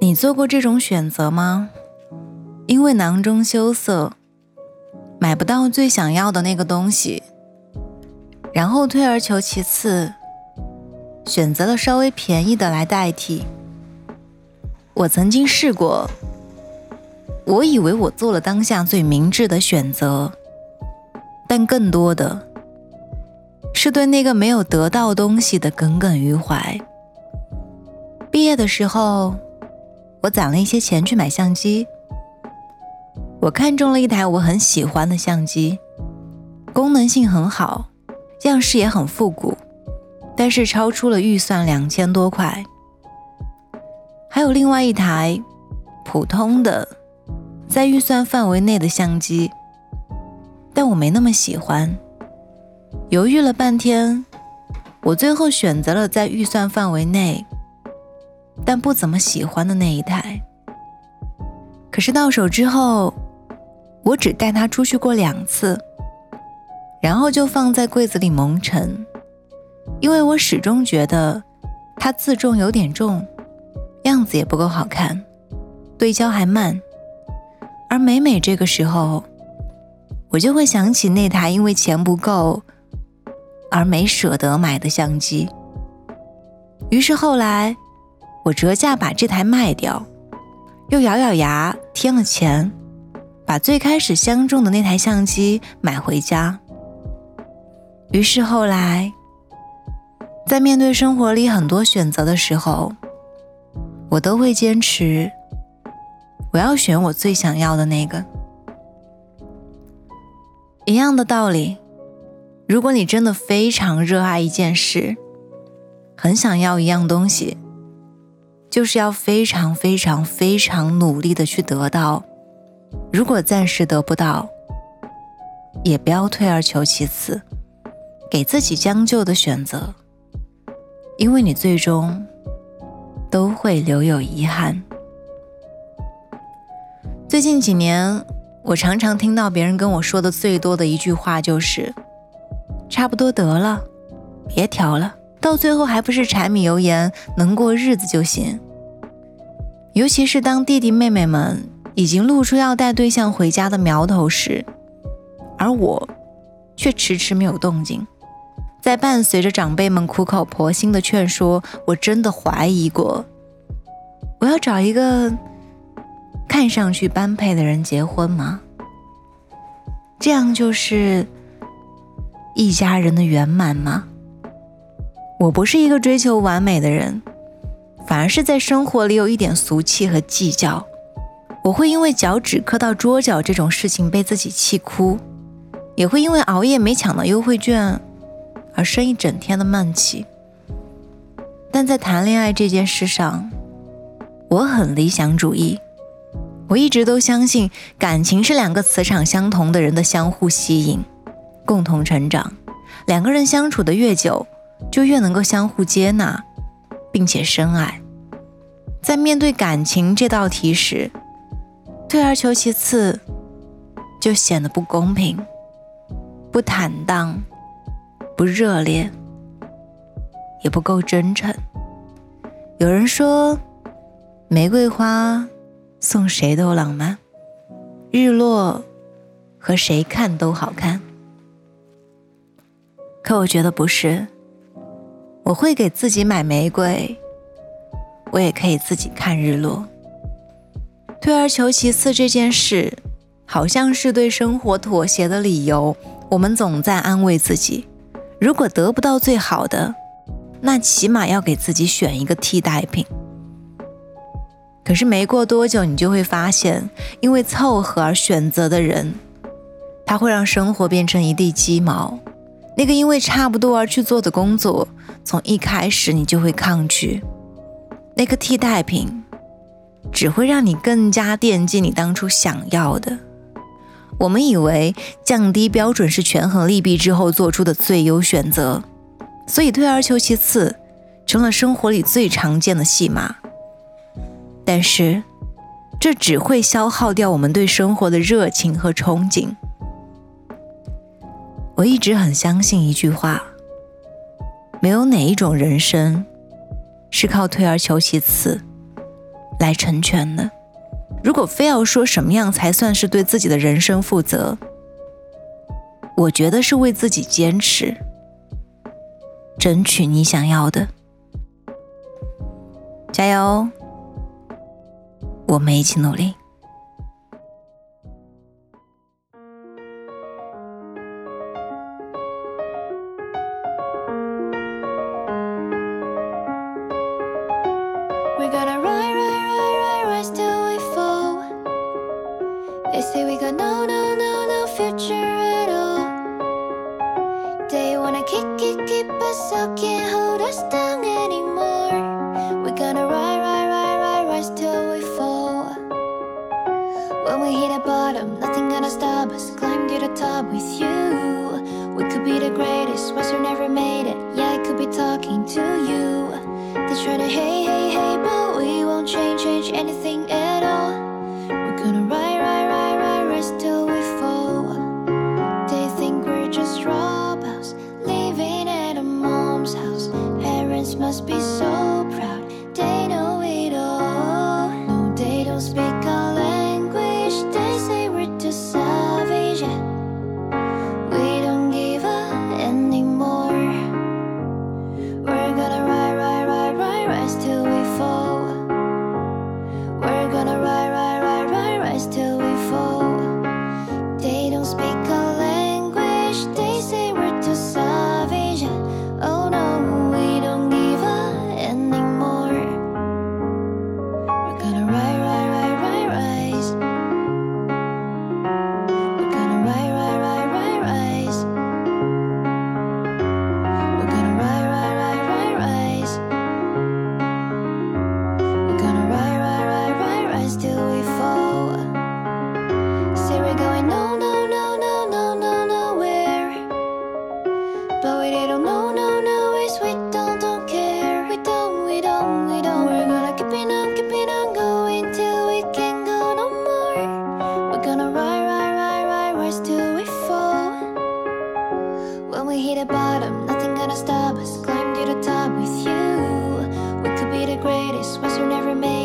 你做过这种选择吗？因为囊中羞涩，买不到最想要的那个东西，然后退而求其次，选择了稍微便宜的来代替。我曾经试过，我以为我做了当下最明智的选择，但更多的是对那个没有得到东西的耿耿于怀。毕业的时候。我攒了一些钱去买相机，我看中了一台我很喜欢的相机，功能性很好，样式也很复古，但是超出了预算两千多块。还有另外一台普通的，在预算范围内的相机，但我没那么喜欢。犹豫了半天，我最后选择了在预算范围内。但不怎么喜欢的那一台，可是到手之后，我只带它出去过两次，然后就放在柜子里蒙尘，因为我始终觉得它自重有点重，样子也不够好看，对焦还慢，而每每这个时候，我就会想起那台因为钱不够而没舍得买的相机，于是后来。我折价把这台卖掉，又咬咬牙添了钱，把最开始相中的那台相机买回家。于是后来，在面对生活里很多选择的时候，我都会坚持，我要选我最想要的那个。一样的道理，如果你真的非常热爱一件事，很想要一样东西。就是要非常非常非常努力的去得到，如果暂时得不到，也不要退而求其次，给自己将就的选择，因为你最终都会留有遗憾。最近几年，我常常听到别人跟我说的最多的一句话就是：“差不多得了，别调了。”到最后还不是柴米油盐，能过日子就行。尤其是当弟弟妹妹们已经露出要带对象回家的苗头时，而我却迟迟没有动静。在伴随着长辈们苦口婆心的劝说，我真的怀疑过，我要找一个看上去般配的人结婚吗？这样就是一家人的圆满吗？我不是一个追求完美的人，反而是在生活里有一点俗气和计较。我会因为脚趾磕到桌角这种事情被自己气哭，也会因为熬夜没抢到优惠券而生一整天的闷气。但在谈恋爱这件事上，我很理想主义。我一直都相信，感情是两个磁场相同的人的相互吸引，共同成长。两个人相处的越久，就越能够相互接纳，并且深爱。在面对感情这道题时，退而求其次，就显得不公平、不坦荡、不热烈，也不够真诚。有人说，玫瑰花送谁都浪漫，日落和谁看都好看。可我觉得不是。我会给自己买玫瑰，我也可以自己看日落。退而求其次这件事，好像是对生活妥协的理由。我们总在安慰自己，如果得不到最好的，那起码要给自己选一个替代品。可是没过多久，你就会发现，因为凑合而选择的人，他会让生活变成一地鸡毛。那个因为差不多而去做的工作，从一开始你就会抗拒。那个替代品，只会让你更加惦记你当初想要的。我们以为降低标准是权衡利弊之后做出的最优选择，所以退而求其次，成了生活里最常见的戏码。但是，这只会消耗掉我们对生活的热情和憧憬。我一直很相信一句话：没有哪一种人生是靠退而求其次来成全的。如果非要说什么样才算是对自己的人生负责，我觉得是为自己坚持，争取你想要的。加油，我们一起努力。They say we got no, no, no, no future at all. They wanna kick, kick, keep us out, can't hold us down anymore. We're gonna ride, ride, ride, ride, rise till we fall. When we hit the bottom, nothing gonna stop us. Climb to the top with you. We could be the greatest, who never made it. Be talking to you. They try to hey, hey, hey, but we won't change, change anything at all. Bottom, nothing gonna stop us. Climb to the top with you. We could be the greatest, ones who never made